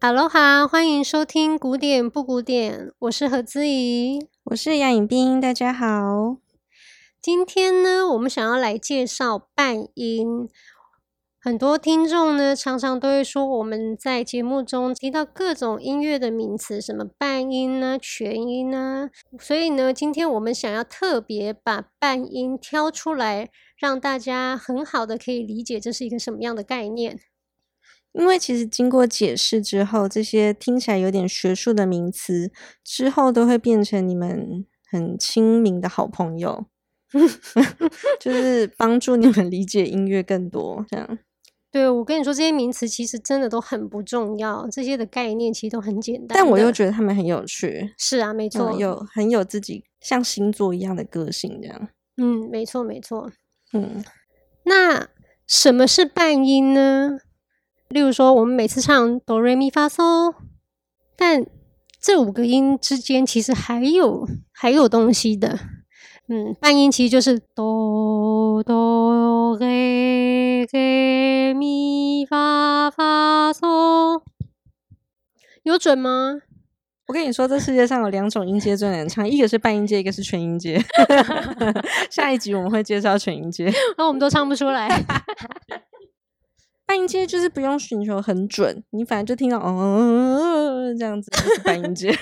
哈喽哈，欢迎收听古典不古典，我是何姿怡，我是杨颖冰，大家好。今天呢，我们想要来介绍半音。很多听众呢，常常都会说我们在节目中提到各种音乐的名词，什么半音呢、全音呢，所以呢，今天我们想要特别把半音挑出来，让大家很好的可以理解这是一个什么样的概念。因为其实经过解释之后，这些听起来有点学术的名词，之后都会变成你们很亲民的好朋友，就是帮助你们理解音乐更多。这样，对，我跟你说，这些名词其实真的都很不重要，这些的概念其实都很简单，但我又觉得他们很有趣。是啊，没错，嗯、有很有自己像星座一样的个性，这样。嗯，没错，没错。嗯，那什么是半音呢？例如说，我们每次唱哆瑞咪发嗦，但这五个音之间其实还有还有东西的。嗯，半音其实就是哆哆瑞瑞咪发发嗦，有准吗？我跟你说，这世界上有两种音阶最难唱，一个是半音阶，一个是全音阶。下一集我们会介绍全音阶，那 我们都唱不出来。半音阶就是不用寻求很准，你反正就听到哦这样子就是半音阶。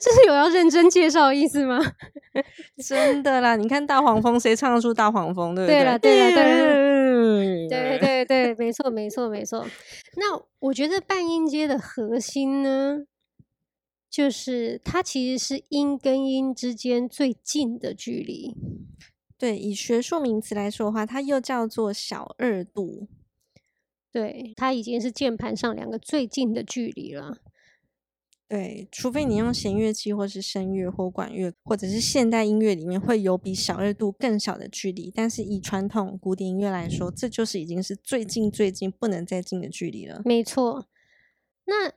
这是有要认真介绍的意思吗？真的啦，你看大黄蜂，谁唱得出大黄蜂？对不对？对了，对了，对了，对对对，没错，没错，没错。那我觉得半音阶的核心呢，就是它其实是音跟音之间最近的距离。对，以学术名词来说的话，它又叫做小二度。对，它已经是键盘上两个最近的距离了。对，除非你用弦乐器，或是声乐或管乐，或者是现代音乐里面会有比小二度更小的距离。但是以传统古典音乐来说，这就是已经是最近最近不能再近的距离了。没错。那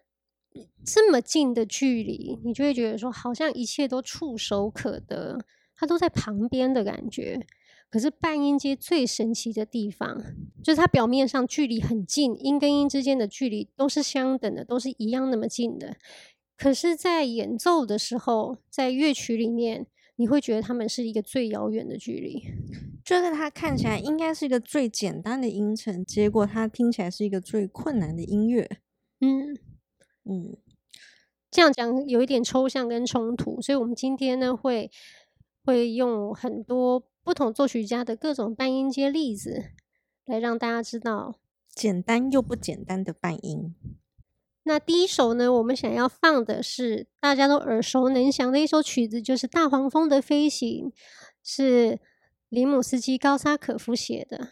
这么近的距离，你就会觉得说，好像一切都触手可得，它都在旁边的感觉。可是半音阶最神奇的地方，就是它表面上距离很近，音跟音之间的距离都是相等的，都是一样那么近的。可是，在演奏的时候，在乐曲里面，你会觉得它们是一个最遥远的距离。就是它看起来应该是一个最简单的音程，结果它听起来是一个最困难的音乐。嗯嗯，这样讲有一点抽象跟冲突，所以我们今天呢会会用很多。不同作曲家的各种半音阶例子，来让大家知道简单又不简单的半音。那第一首呢，我们想要放的是大家都耳熟能详的一首曲子，就是《大黄蜂的飞行》，是林姆斯基高沙可夫写的。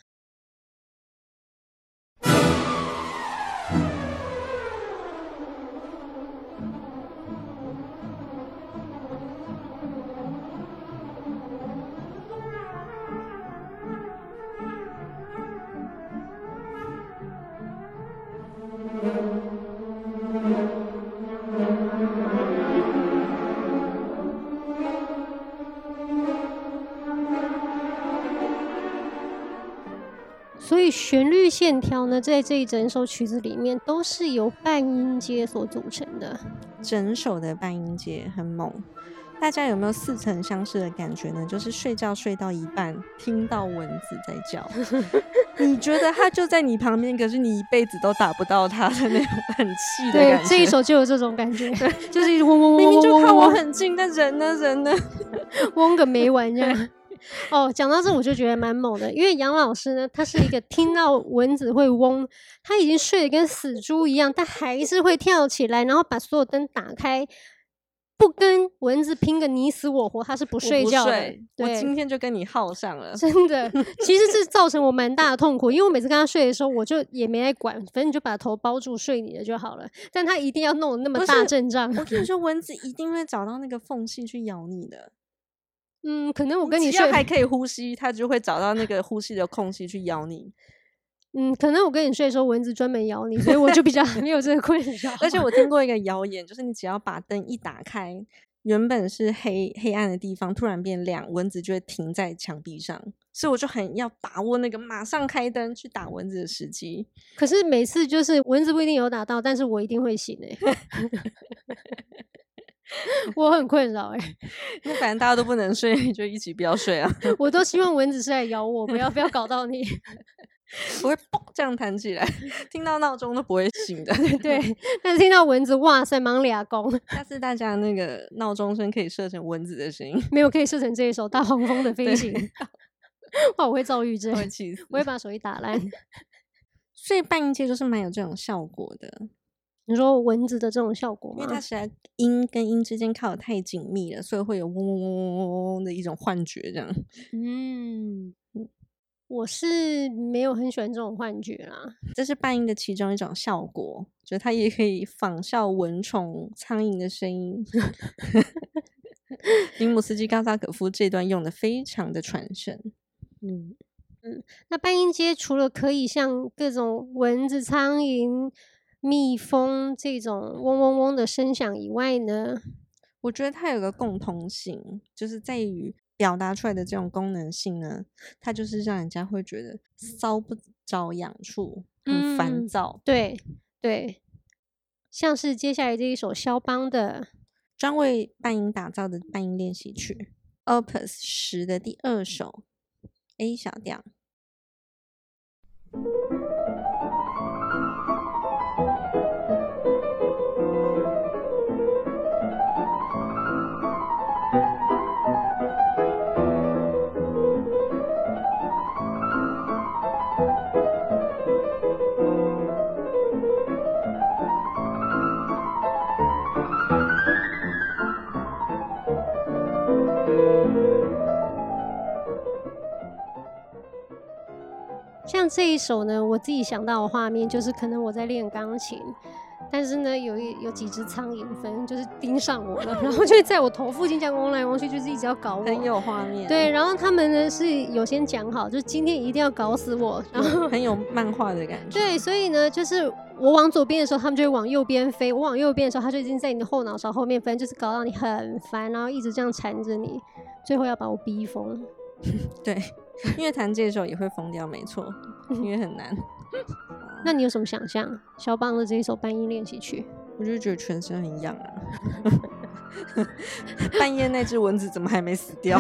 以旋律线条呢，在这一整首曲子里面，都是由半音阶所组成的。整首的半音阶很猛，大家有没有似曾相识的感觉呢？就是睡觉睡到一半，听到蚊子在叫，你觉得它就在你旁边，可是你一辈子都打不到它的那种很气的感觉。对，这一首就有这种感觉，对，就是嗡嗡嗡嗡嗡嗡，明明就靠我很近，但人呢，人呢，嗡个没完这样。哦，讲到这我就觉得蛮猛的，因为杨老师呢，他是一个听到蚊子会嗡，他已经睡得跟死猪一样，但还是会跳起来，然后把所有灯打开，不跟蚊子拼个你死我活，他是不睡觉的。我，今天就跟你耗上了，真的。其实这造成我蛮大的痛苦，因为我每次跟他睡的时候，我就也没爱管，反正你就把头包住睡你的就好了。但他一定要弄得那么大阵仗。我跟你说，蚊子一定会找到那个缝隙去咬你的。嗯，可能我跟你睡，还可以呼吸，它就会找到那个呼吸的空隙去咬你。嗯，可能我跟你睡的时候，蚊子专门咬你，所以我就比较 没有这个困扰。而且我听过一个谣言，就是你只要把灯一打开，原本是黑黑暗的地方突然变亮，蚊子就会停在墙壁上，所以我就很要把握那个马上开灯去打蚊子的时机。可是每次就是蚊子不一定有打到，但是我一定会醒哎、欸，我很困扰哎、欸，那反正大家都不能睡，就一起不要睡啊！我都希望蚊子是来咬我，不要不要搞到你。我会嘣这样弹起来，听到闹钟都不会醒的。对，但是听到蚊子，哇塞，忙俩工。下次大家那个闹钟声可以设成蚊子的声音，没有可以设成这一首《大黄蜂的飞行》。哇，我会躁郁症，我会气死，我会把手机打烂。所以半音阶就是蛮有这种效果的。你说蚊子的这种效果吗？因为它实在音跟音之间靠的太紧密了，所以会有嗡嗡嗡嗡嗡嗡的一种幻觉，这样。嗯。我是没有很喜欢这种幻觉啦，这是半音的其中一种效果，就它也可以仿效蚊虫、苍蝇的声音。林姆斯基高萨可夫这段用的非常的传神。嗯嗯，那半音阶除了可以像各种蚊子、苍蝇、蜜蜂这种嗡嗡嗡的声响以外呢，我觉得它有个共同性，就是在于。表达出来的这种功能性呢，它就是让人家会觉得搔不着痒处，很烦躁。嗯、对对，像是接下来这一首肖邦的专为半音打造的半音练习曲，Opus 十的第二首 A 小调。像这一首呢，我自己想到的画面就是，可能我在练钢琴，但是呢，有一有几只苍蝇粉就是盯上我了，然后就在我头附近这样嗡来嗡去，就是一直要搞我。很有画面。对，然后他们呢是有先讲好，就是今天一定要搞死我，然后很有漫画的感觉。对，所以呢，就是我往左边的时候，他们就会往右边飞；我往右边的时候，他就已经在你的后脑勺后面，反正就是搞到你很烦，然后一直这样缠着你，最后要把我逼疯。对。因为弹这首也会疯掉，没错，因为很难。那你有什么想象？肖邦的这一首半音练习曲，我就觉得全身很痒啊。半夜那只蚊子怎么还没死掉？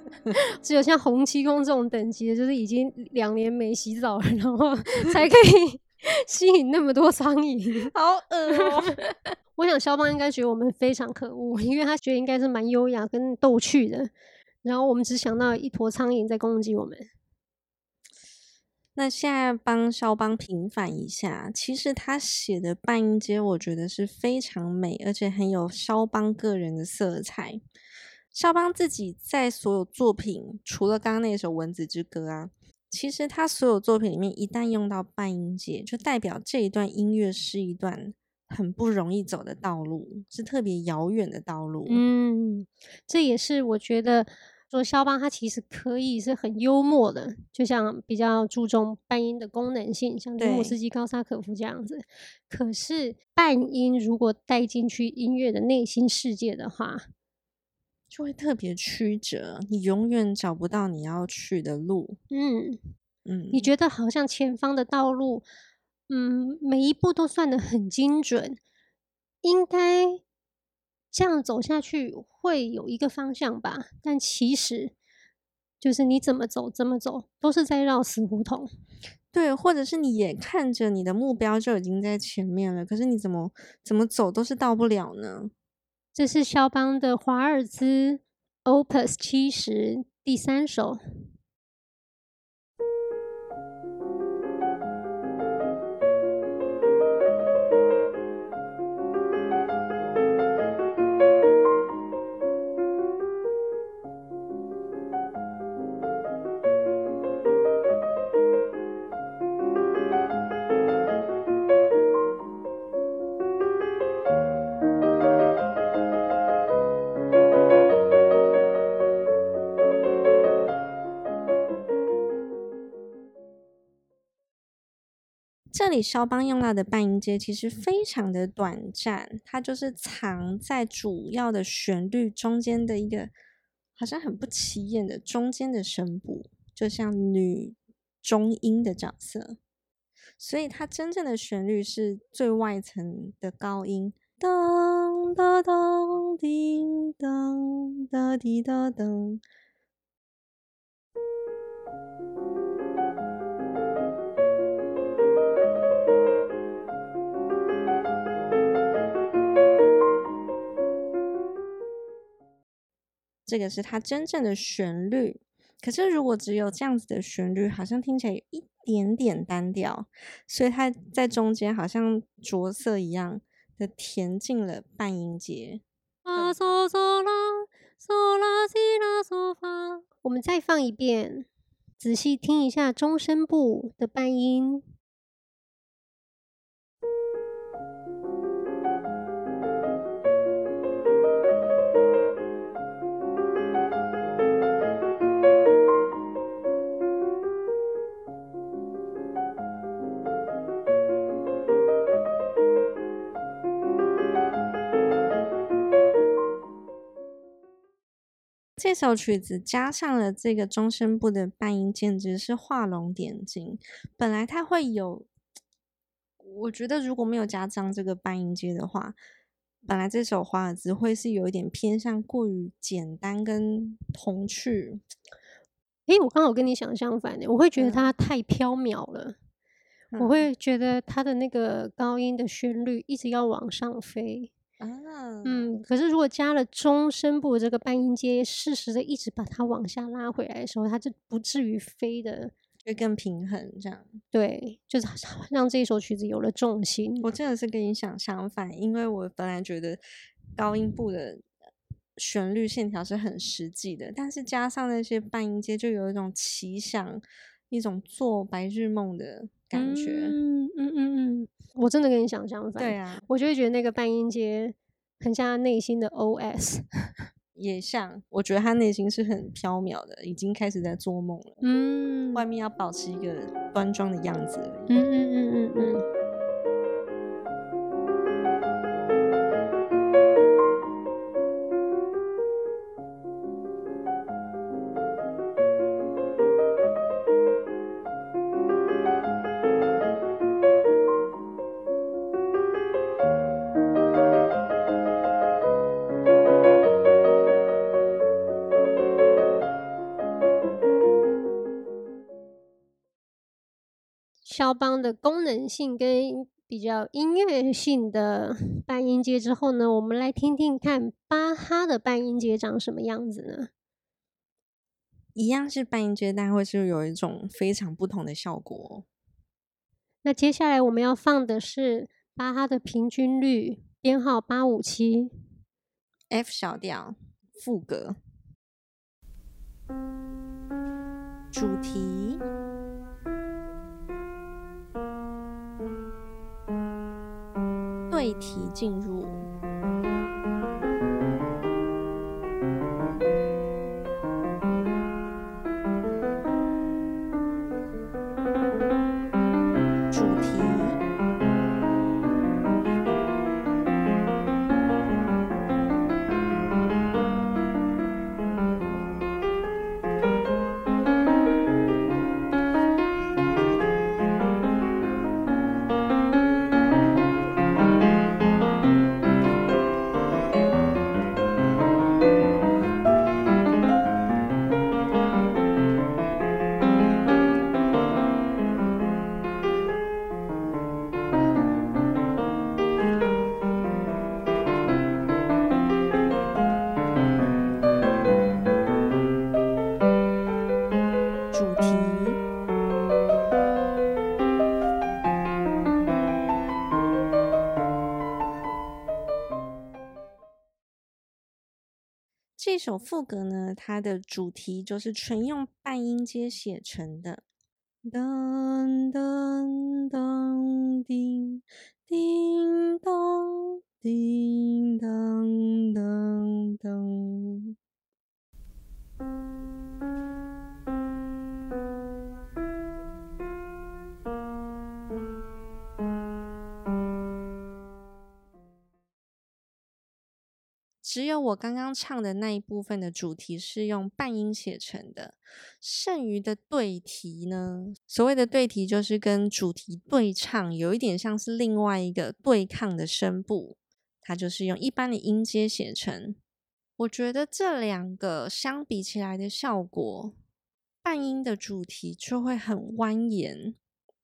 只有像洪七公这种等级的，就是已经两年没洗澡了，然后才可以吸引那么多苍蝇，好恶哦、喔！我想肖邦应该觉得我们非常可恶，因为他觉得应该是蛮优雅跟逗趣的。然后我们只想到一坨苍蝇在攻击我们。那现在帮肖邦平反一下，其实他写的半音阶，我觉得是非常美，而且很有肖邦个人的色彩。肖邦自己在所有作品，除了刚刚那首《蚊子之歌》啊，其实他所有作品里面，一旦用到半音阶，就代表这一段音乐是一段很不容易走的道路，是特别遥远的道路。嗯，这也是我觉得。说肖邦他其实可以是很幽默的，就像比较注重半音的功能性，像林姆斯基高萨可夫这样子。可是半音如果带进去音乐的内心世界的话，就会特别曲折，你永远找不到你要去的路。嗯嗯，你觉得好像前方的道路，嗯，每一步都算得很精准，应该。这样走下去会有一个方向吧，但其实就是你怎么走怎么走都是在绕死胡同。对，或者是你眼看着你的目标就已经在前面了，可是你怎么怎么走都是到不了呢？这是肖邦的华尔兹 Opus 七十第三首。里肖邦用到的半音阶其实非常的短暂，它就是藏在主要的旋律中间的一个好像很不起眼的中间的声部，就像女中音的角色。所以它真正的旋律是最外层的高音，当当当叮当哒滴哒噔。这个是它真正的旋律，可是如果只有这样子的旋律，好像听起来有一点点单调，所以它在中间好像着色一样的填进了半音节。啊，嗦嗦啦，嗦啦西啦嗦发。我们再放一遍，仔细听一下中声部的半音。这首曲子加上了这个中声部的半音，简直是画龙点睛。本来它会有，我觉得如果没有加上这个半音阶的话，本来这首华尔兹会是有一点偏向过于简单跟童趣。诶，我刚好跟你想相反的，我会觉得它太飘渺了，嗯、我会觉得它的那个高音的旋律一直要往上飞。啊，嗯，可是如果加了中声部这个半音阶，适时的一直把它往下拉回来的时候，它就不至于飞的，会更平衡。这样，对，就是让这一首曲子有了重心。我真的是跟你想相反，因为我本来觉得高音部的旋律线条是很实际的，但是加上那些半音阶，就有一种奇想，一种做白日梦的感觉。嗯嗯嗯嗯。我真的跟你想相反，对啊，我就会觉得那个半音阶很像他内心的 OS，也像，我觉得他内心是很飘渺的，已经开始在做梦了，嗯，外面要保持一个端庄的样子而已，嗯嗯嗯嗯嗯。肖邦的功能性跟比较音乐性的半音阶之后呢，我们来听听看巴哈的半音阶长什么样子呢？一样是半音阶，但会是有一种非常不同的效果。那接下来我们要放的是巴哈的平均律编号八五七，F 小调副歌，主题。题进入。首副歌呢，它的主题就是纯用半音阶写成的，噔噔噔叮叮当叮当噔噔。只有我刚刚唱的那一部分的主题是用半音写成的，剩余的对题呢，所谓的对题就是跟主题对唱，有一点像是另外一个对抗的声部，它就是用一般的音阶写成。我觉得这两个相比起来的效果，半音的主题就会很蜿蜒，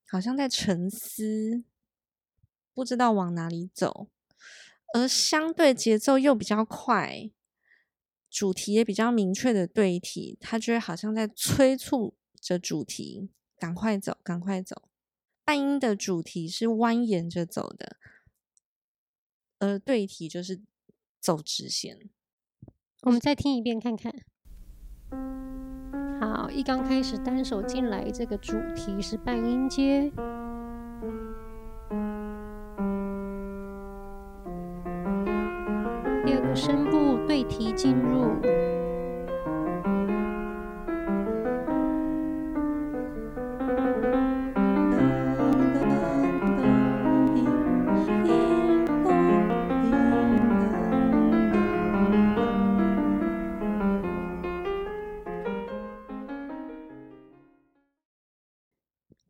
好像在沉思，不知道往哪里走。而相对节奏又比较快，主题也比较明确的对题，它就会好像在催促着主题赶快走，赶快走。半音的主题是蜿蜒着走的，而对题就是走直线。我们再听一遍看看。好，一刚开始单手进来，这个主题是半音阶。声部对题进入，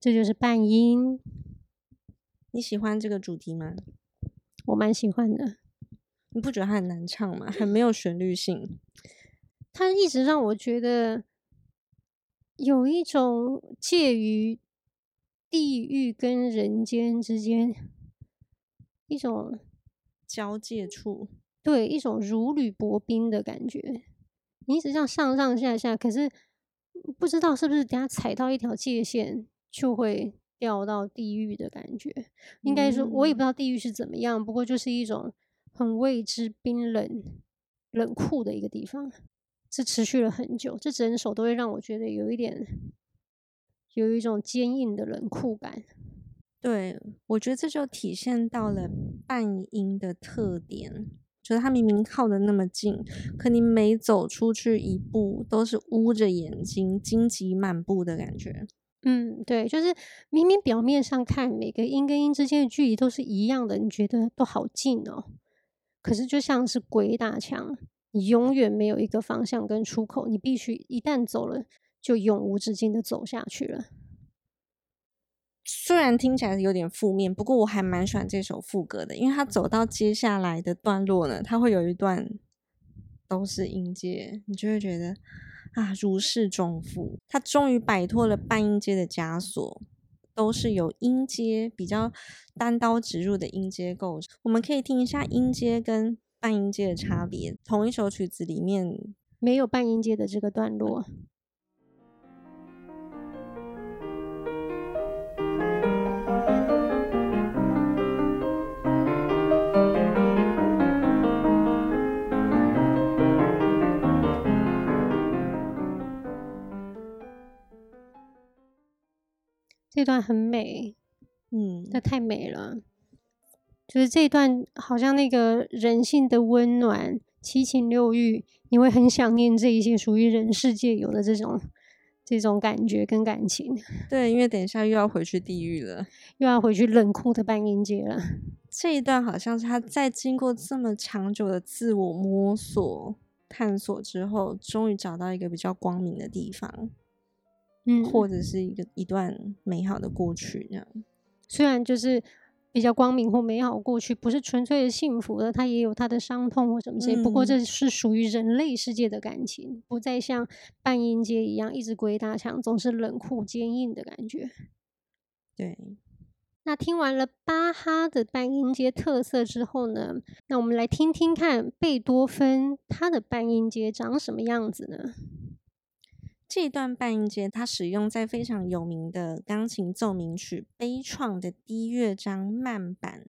这就是半音。你喜欢这个主题吗？我蛮喜欢的。你不觉得它很难唱吗？很没有旋律性。它一直让我觉得有一种介于地狱跟人间之间一种交界处，对，一种如履薄冰的感觉。你一直这样上上下下，可是不知道是不是等下踩到一条界限就会掉到地狱的感觉。应该说，我也不知道地狱是怎么样，不过就是一种。很未知、冰冷、冷酷的一个地方，这持续了很久。这整首都会让我觉得有一点，有一种坚硬的冷酷感。对，我觉得这就体现到了半音的特点，就是它明明靠的那么近，可你每走出去一步，都是捂着眼睛、荆棘满布的感觉。嗯，对，就是明明表面上看每个音跟音之间的距离都是一样的，你觉得都好近哦。可是，就像是鬼打墙，你永远没有一个方向跟出口，你必须一旦走了，就永无止境的走下去了。虽然听起来有点负面，不过我还蛮喜欢这首副歌的，因为它走到接下来的段落呢，它会有一段都是音阶，你就会觉得啊，如释重负，它终于摆脱了半音阶的枷锁。都是有音阶比较单刀直入的音阶构成，我们可以听一下音阶跟半音阶的差别。同一首曲子里面没有半音阶的这个段落。这段很美，嗯，那太美了。就是这段好像那个人性的温暖、七情六欲，你会很想念这一些属于人世界有的这种这种感觉跟感情。对，因为等一下又要回去地狱了，又要回去冷酷的半音阶了。这一段好像是他在经过这么长久的自我摸索、探索之后，终于找到一个比较光明的地方。嗯，或者是一个一段美好的过去，这样。虽然就是比较光明或美好过去，不是纯粹的幸福的，它也有它的伤痛或什么之类。不过这是属于人类世界的感情，不再像半音阶一样一直鬼打墙，总是冷酷坚硬的感觉。对。那听完了巴哈的半音阶特色之后呢，那我们来听听看贝多芬他的半音阶长什么样子呢？这段半音阶，它使用在非常有名的钢琴奏鸣曲《悲怆》的低乐章慢板。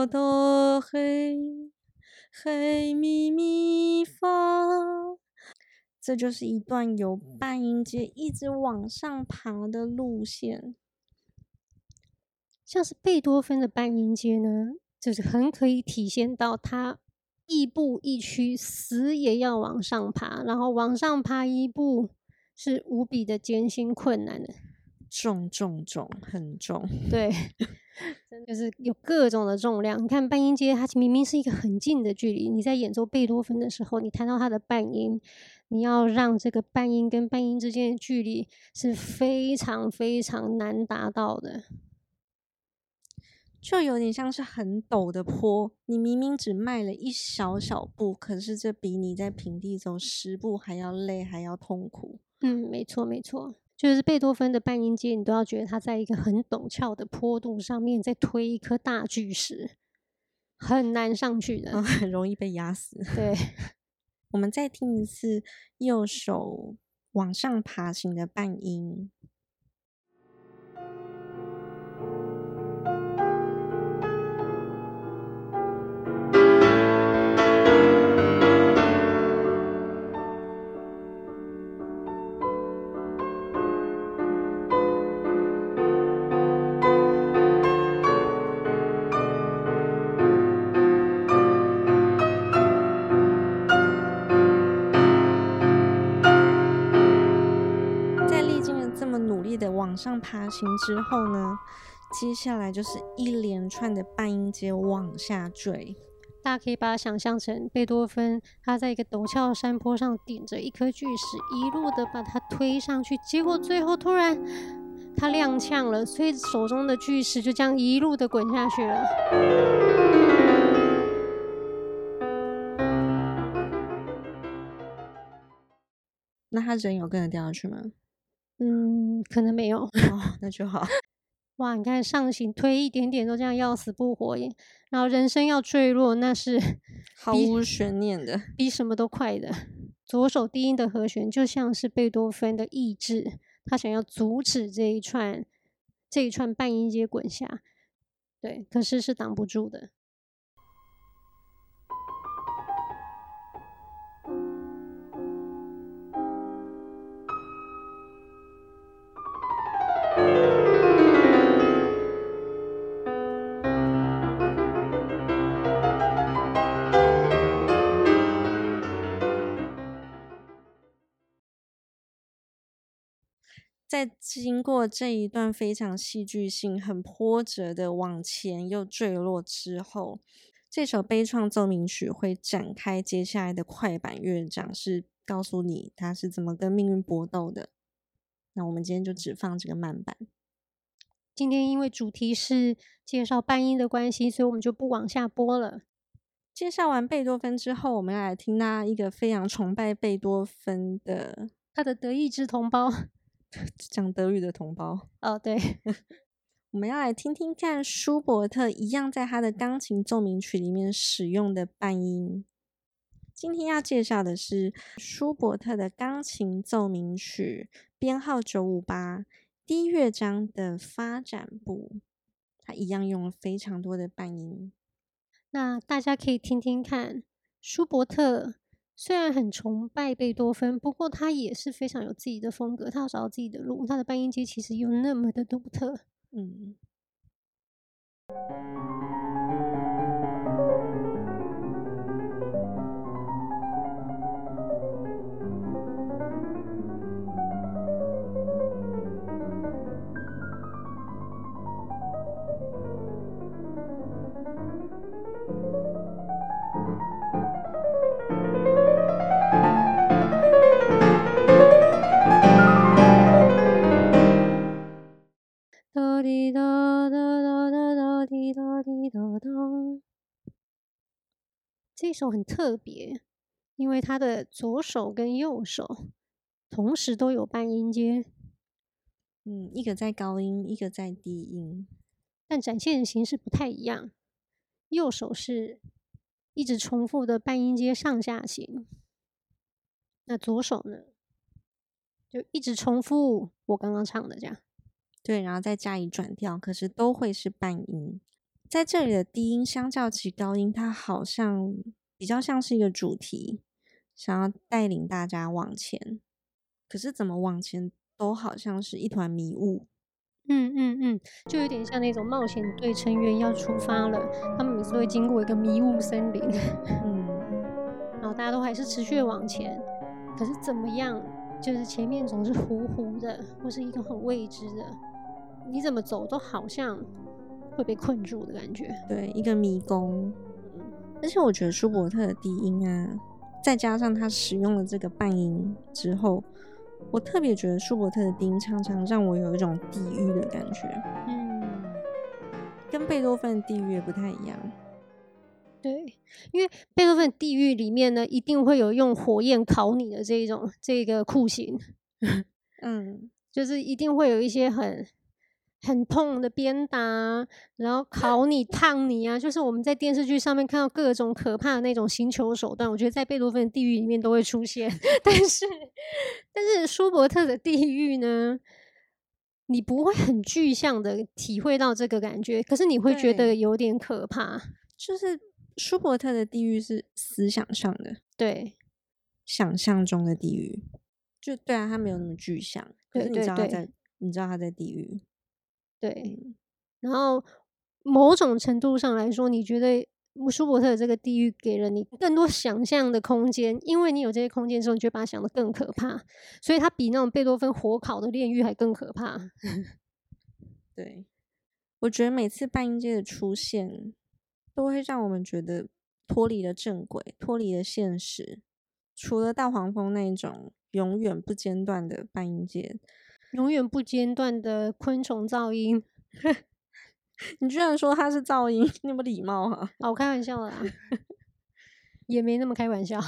哆哆嘿，嘿咪咪发。这就是一段由半音阶一直往上爬的路线。像是贝多芬的半音阶呢，就是很可以体现到他亦步亦趋，死也要往上爬，然后往上爬一步是无比的艰辛困难的，重重重，很重。对。真的就是有各种的重量。你看半音阶，它明明是一个很近的距离。你在演奏贝多芬的时候，你弹到它的半音，你要让这个半音跟半音之间的距离是非常非常难达到的。就有点像是很陡的坡，你明明只迈了一小小步，可是这比你在平地走十步还要累，还要痛苦。嗯，没错，没错。就是贝多芬的半音阶，你都要觉得他在一个很陡峭的坡度上面在推一颗大巨石，很难上去的，哦，很容易被压死。对，我们再听一次右手往上爬行的半音。上爬行之后呢，接下来就是一连串的半音阶往下坠。大家可以把它想象成贝多芬，他在一个陡峭的山坡上顶着一颗巨石，一路的把它推上去，结果最后突然他踉跄了，所以手中的巨石就这样一路的滚下去了。那他人有跟着掉下去吗？嗯，可能没有 哦，那就好。哇，你看上行推一点点都这样要死不活耶，然后人生要坠落，那是 毫无悬念的，比什么都快的。左手低音的和弦就像是贝多芬的意志，他想要阻止这一串这一串半音阶滚下，对，可是是挡不住的。在经过这一段非常戏剧性、很波折的往前又坠落之后，这首悲怆奏鸣曲会展开接下来的快板乐章，是告诉你他是怎么跟命运搏斗的。那我们今天就只放这个慢板。今天因为主题是介绍半音的关系，所以我们就不往下播了。介绍完贝多芬之后，我们要来听他一个非常崇拜贝多芬的他的德意志同胞。讲德语的同胞哦，对，我们要来听听看舒伯特一样在他的钢琴奏鸣曲里面使用的半音。今天要介绍的是舒伯特的钢琴奏鸣曲编号九五八第一乐章的发展部，他一样用了非常多的半音。那大家可以听听看舒伯特。虽然很崇拜贝多芬，不过他也是非常有自己的风格，他要找到自己的路。他的半音阶其实又那么的独特，嗯。这首很特别，因为他的左手跟右手同时都有半音阶，嗯，一个在高音，一个在低音，但展现的形式不太一样。右手是一直重复的半音阶上下行，那左手呢，就一直重复我刚刚唱的这样，对，然后再加以转调，可是都会是半音。在这里的低音相较起高音，它好像比较像是一个主题，想要带领大家往前。可是怎么往前，都好像是一团迷雾。嗯嗯嗯，就有点像那种冒险队成员要出发了，他们每次都会经过一个迷雾森林。嗯，然后大家都还是持续往前，可是怎么样，就是前面总是糊糊的，或是一个很未知的，你怎么走都好像。会被困住的感觉，对，一个迷宫。而且我觉得舒伯特的低音啊，再加上他使用了这个半音之后，我特别觉得舒伯特的低音常常让我有一种地狱的感觉。嗯，跟贝多芬的地狱也不太一样。对，因为贝多芬地狱里面呢，一定会有用火焰烤你的这一种这个酷刑。嗯，就是一定会有一些很。很痛的鞭打，然后烤你、烫你啊，就是我们在电视剧上面看到各种可怕的那种刑求手段，我觉得在贝多芬的地狱里面都会出现。但是，但是舒伯特的地狱呢，你不会很具象的体会到这个感觉，可是你会觉得有点可怕。就是舒伯特的地狱是思想上的，对，想象中的地狱，就对啊，他没有那么具象，可是你知道他在，你知道他在地狱。对，然后某种程度上来说，你觉得舒伯特的这个地狱给了你更多想象的空间，因为你有这些空间之后，你就把它想得更可怕，所以它比那种贝多芬火烤的炼狱还更可怕。对，我觉得每次半音阶的出现，都会让我们觉得脱离了正轨，脱离了现实。除了大黄蜂那种永远不间断的半音阶。永远不间断的昆虫噪音，你居然说它是噪音，你有没有礼貌啊？哦，我开玩笑啦，也没那么开玩笑。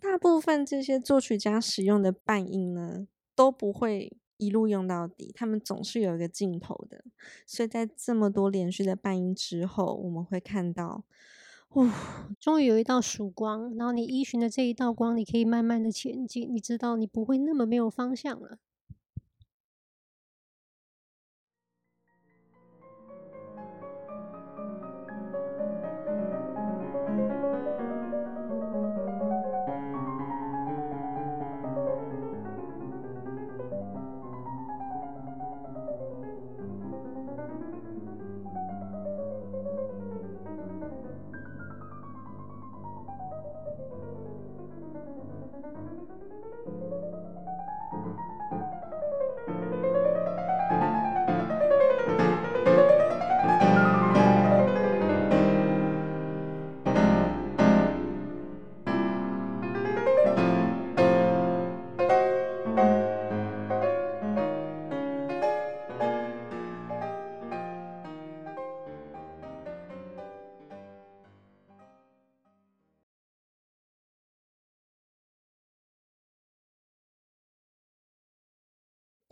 大部分这些作曲家使用的半音呢，都不会一路用到底，他们总是有一个尽头的。所以在这么多连续的半音之后，我们会看到，哦，终于有一道曙光，然后你依循的这一道光，你可以慢慢的前进，你知道你不会那么没有方向了。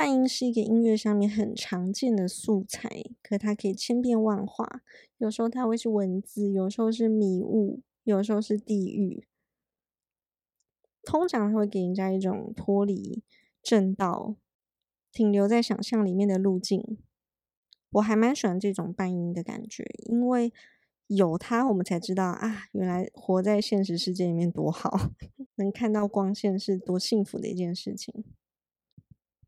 半音是一个音乐上面很常见的素材，可它可以千变万化。有时候它会是文字，有时候是迷雾，有时候是地狱。通常它会给人家一种脱离正道、停留在想象里面的路径。我还蛮喜欢这种半音的感觉，因为有它，我们才知道啊，原来活在现实世界里面多好，能看到光线是多幸福的一件事情。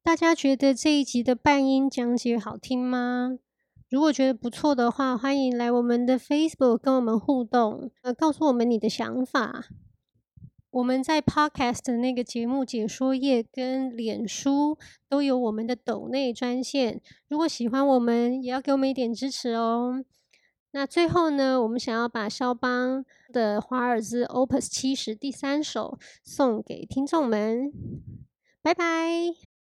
大家觉得这一集的半音讲解好听吗？如果觉得不错的话，欢迎来我们的 Facebook 跟我们互动，呃，告诉我们你的想法。我们在 Podcast 的那个节目解说页跟脸书都有我们的抖内专线。如果喜欢我们，也要给我们一点支持哦。那最后呢，我们想要把肖邦的华尔兹 Opus 七十第三首送给听众们。拜拜。